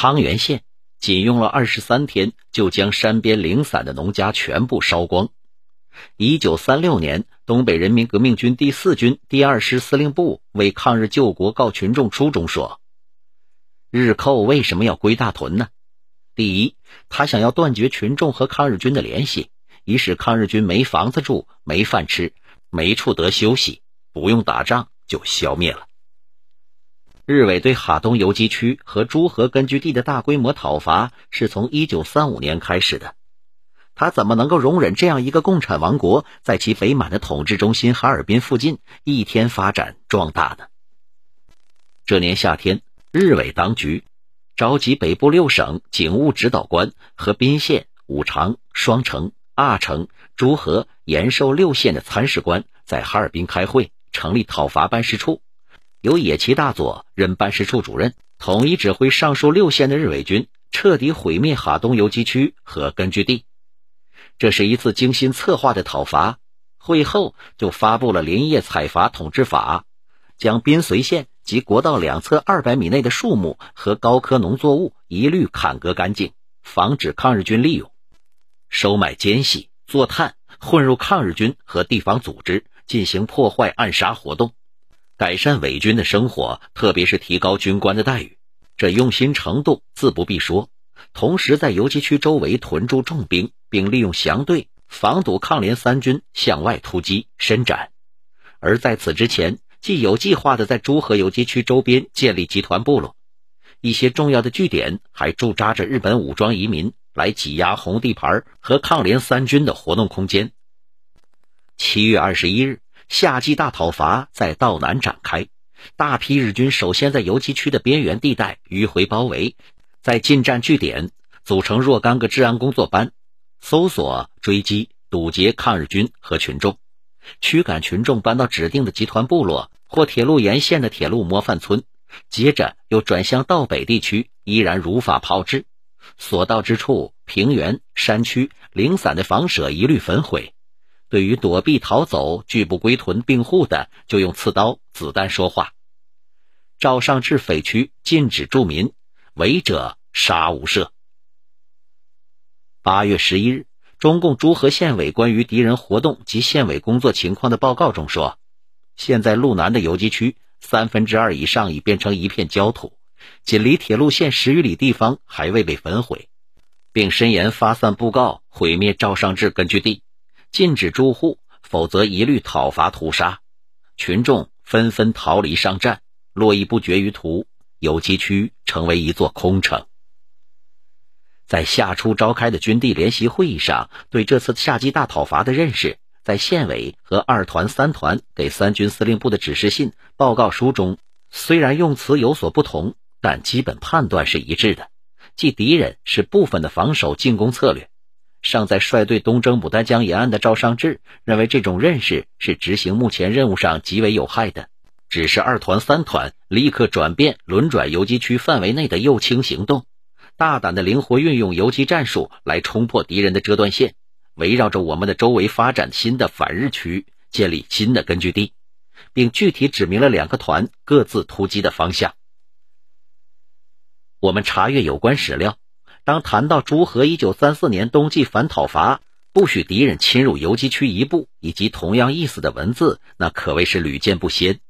汤原县仅用了二十三天，就将山边零散的农家全部烧光。一九三六年，东北人民革命军第四军第二师司令部为抗日救国告群众书中说：“日寇为什么要归大屯呢？第一，他想要断绝群众和抗日军的联系，以使抗日军没房子住、没饭吃、没处得休息，不用打仗就消灭了。”日伪对哈东游击区和朱河根据地的大规模讨伐是从一九三五年开始的。他怎么能够容忍这样一个共产王国在其北满的统治中心哈尔滨附近一天发展壮大呢？这年夏天，日伪当局召集北部六省警务指导官和宾县、五常、双城、阿城、朱河、延寿六县的参事官在哈尔滨开会，成立讨伐办事处，由野崎大佐任办事处主任，统一指挥上述六县的日伪军，彻底毁灭哈东游击区和根据地。这是一次精心策划的讨伐。会后就发布了林业采伐统治法，将滨绥县及国道两侧二百米内的树木和高科农作物一律砍割干净，防止抗日军利用。收买奸细、做探，混入抗日军和地方组织，进行破坏、暗杀活动，改善伪军的生活，特别是提高军官的待遇。这用心程度自不必说。同时，在游击区周围屯驻重兵，并利用祥队防堵抗联三军向外突击伸展。而在此之前，既有计划的在朱河游击区周边建立集团部落，一些重要的据点还驻扎着日本武装移民，来挤压红地盘和抗联三军的活动空间。七月二十一日，夏季大讨伐在道南展开，大批日军首先在游击区的边缘地带迂回包围。在进占据点，组成若干个治安工作班，搜索、追击、堵截抗日军和群众，驱赶群众搬到指定的集团部落或铁路沿线的铁路模范村。接着又转向道北地区，依然如法炮制，所到之处，平原、山区零散的房舍一律焚毁。对于躲避逃走、拒不归屯并户的，就用刺刀、子弹说话。赵尚志匪区禁止住民。违者杀无赦。八月十一日，中共朱河县委关于敌人活动及县委工作情况的报告中说，现在路南的游击区三分之二以上已变成一片焦土，仅离铁路线十余里地方还未被焚毁，并深言发散布告，毁灭赵尚志根据地，禁止住户，否则一律讨伐屠杀。群众纷纷逃离上战，络绎不绝于途。游击区成为一座空城。在夏初召开的军地联席会议上，对这次夏季大讨伐的认识，在县委和二团、三团给三军司令部的指示信、报告书中，虽然用词有所不同，但基本判断是一致的，即敌人是部分的防守进攻策略。尚在率队东征牡丹江沿岸的赵尚志认为，这种认识是执行目前任务上极为有害的。指示二团、三团立刻转变，轮转游击区范围内的右倾行动，大胆的灵活运用游击战术来冲破敌人的遮断线，围绕着我们的周围发展新的反日区，建立新的根据地，并具体指明了两个团各自突击的方向。我们查阅有关史料，当谈到朱河一九三四年冬季反讨伐，不许敌人侵入游击区一步，以及同样意思的文字，那可谓是屡见不鲜。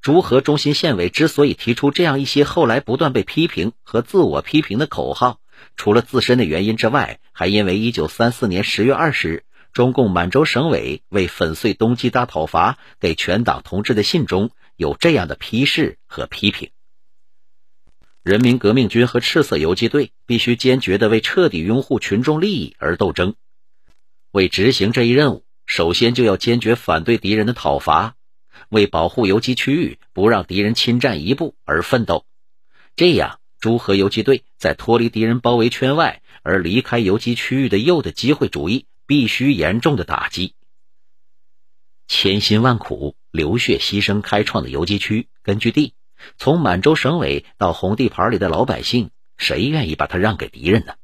朱河中心县委之所以提出这样一些后来不断被批评和自我批评的口号，除了自身的原因之外，还因为1934年10月20日，中共满洲省委为粉碎冬季大讨伐给全党同志的信中有这样的批示和批评：人民革命军和赤色游击队必须坚决地为彻底拥护群众利益而斗争。为执行这一任务，首先就要坚决反对敌人的讨伐。为保护游击区域不让敌人侵占一步而奋斗，这样朱河游击队在脱离敌人包围圈外而离开游击区域的右的机会主义必须严重的打击。千辛万苦、流血牺牲开创的游击区根据地，从满洲省委到红地盘里的老百姓，谁愿意把它让给敌人呢？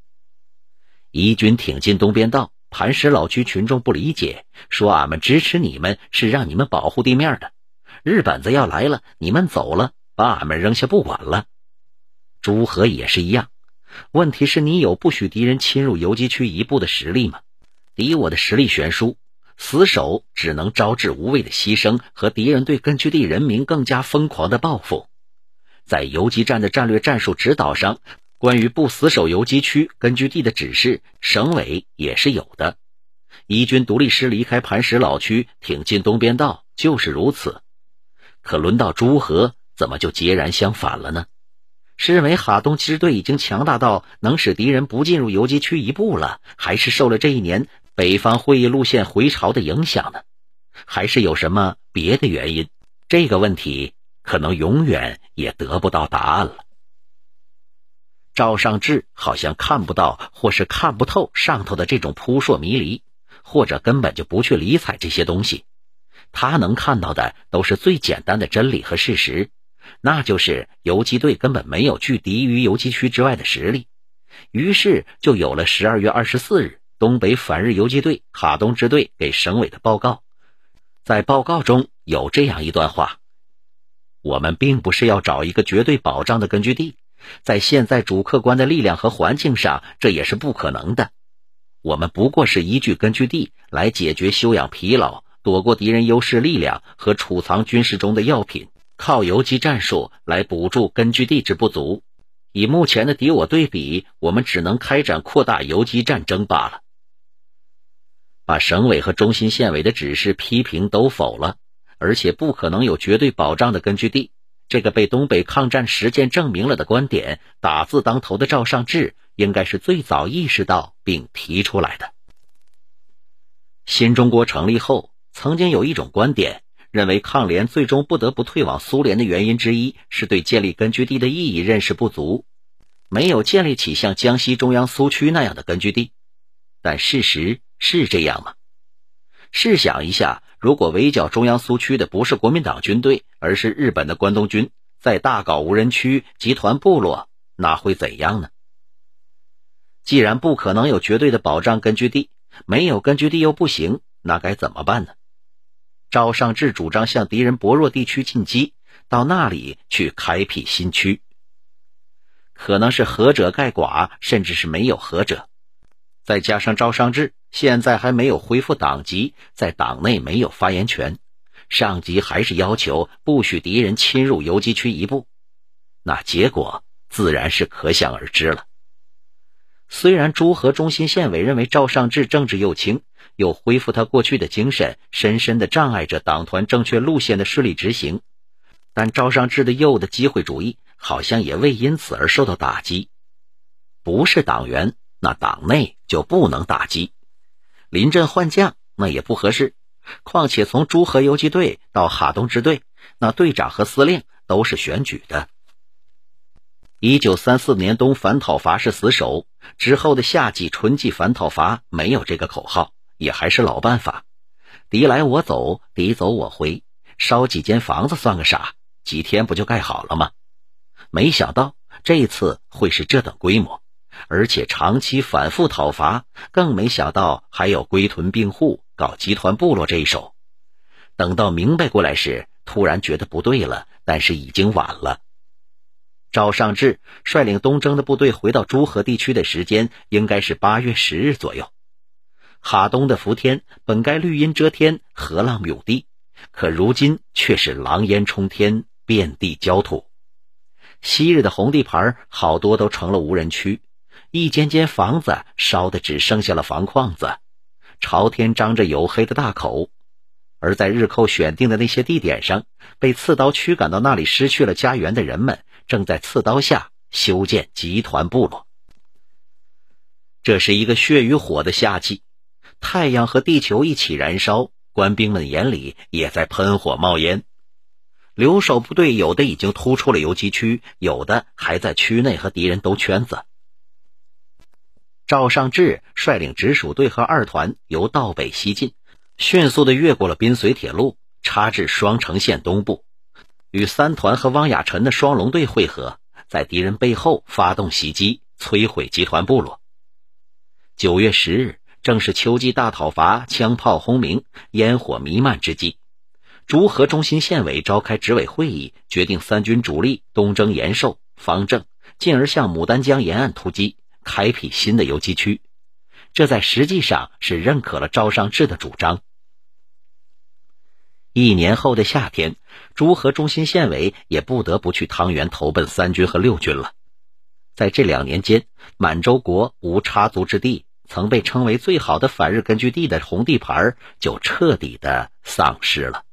一军挺进东边道，磐石老区群众不理解，说俺们支持你们是让你们保护地面的。日本子要来了，你们走了，把俺们扔下不管了。诸河也是一样。问题是你有不许敌人侵入游击区一步的实力吗？敌我的实力悬殊，死守只能招致无谓的牺牲和敌人对根据地人民更加疯狂的报复。在游击战的战略战术指导上，关于不死守游击区根据地的指示，省委也是有的。一军独立师离开磐石老区，挺进东边道，就是如此。可轮到朱河，怎么就截然相反了呢？是认为哈东支队已经强大到能使敌人不进入游击区一步了，还是受了这一年北方会议路线回潮的影响呢？还是有什么别的原因？这个问题可能永远也得不到答案了。赵尚志好像看不到，或是看不透上头的这种扑朔迷离，或者根本就不去理睬这些东西。他能看到的都是最简单的真理和事实。那就是游击队根本没有拒敌于游击区之外的实力，于是就有了十二月二十四日东北反日游击队哈东支队给省委的报告。在报告中有这样一段话：我们并不是要找一个绝对保障的根据地，在现在主客观的力量和环境上，这也是不可能的。我们不过是依据根据地来解决休养疲劳、躲过敌人优势力量和储藏军事中的药品。靠游击战术来补助根据地之不足，以目前的敌我对比，我们只能开展扩大游击战争罢了。把省委和中心县委的指示批评都否了，而且不可能有绝对保障的根据地，这个被东北抗战实践证明了的观点，打字当头的赵尚志应该是最早意识到并提出来的。新中国成立后，曾经有一种观点。认为抗联最终不得不退往苏联的原因之一是对建立根据地的意义认识不足，没有建立起像江西中央苏区那样的根据地。但事实是这样吗？试想一下，如果围剿中央苏区的不是国民党军队，而是日本的关东军，在大搞无人区、集团部落，那会怎样呢？既然不可能有绝对的保障根据地，没有根据地又不行，那该怎么办呢？赵尚志主张向敌人薄弱地区进击，到那里去开辟新区。可能是和者盖寡，甚至是没有和者。再加上赵尚志现在还没有恢复党籍，在党内没有发言权，上级还是要求不许敌人侵入游击区一步，那结果自然是可想而知了。虽然朱河中心县委认为赵尚志政治右倾，又恢复他过去的精神，深深的障碍着党团正确路线的顺利执行，但赵尚志的右的机会主义好像也未因此而受到打击。不是党员，那党内就不能打击；临阵换将，那也不合适。况且从朱河游击队到哈东支队，那队长和司令都是选举的。一九三四年冬反讨伐是死守，之后的夏季、春季反讨伐没有这个口号，也还是老办法，敌来我走，敌走我回，烧几间房子算个啥？几天不就盖好了吗？没想到这次会是这等规模，而且长期反复讨伐，更没想到还有归屯并户、搞集团部落这一手。等到明白过来时，突然觉得不对了，但是已经晚了。赵尚志率领东征的部队回到诸河地区的时间应该是八月十日左右。哈东的伏天本该绿荫遮天、河浪涌地，可如今却是狼烟冲天、遍地焦土。昔日的红地盘好多都成了无人区，一间间房子烧的只剩下了房框子，朝天张着黝黑的大口。而在日寇选定的那些地点上，被刺刀驱赶到那里失去了家园的人们。正在刺刀下修建集团部落。这是一个血与火的夏季，太阳和地球一起燃烧，官兵们眼里也在喷火冒烟。留守部队有的已经突出了游击区，有的还在区内和敌人兜圈子。赵尚志率领直属队和二团由道北西进，迅速的越过了滨绥铁路，插至双城县东部。与三团和汪亚臣的双龙队会合，在敌人背后发动袭击，摧毁集团部落。九月十日，正是秋季大讨伐，枪炮轰鸣，烟火弥漫之际。竹河中心县委召开执委会议，决定三军主力东征延寿、方正，进而向牡丹江沿岸突击，开辟新的游击区。这在实际上是认可了赵尚志的主张。一年后的夏天，朱和中心县委也不得不去汤原投奔三军和六军了。在这两年间，满洲国无插足之地，曾被称为最好的反日根据地的红地盘就彻底的丧失了。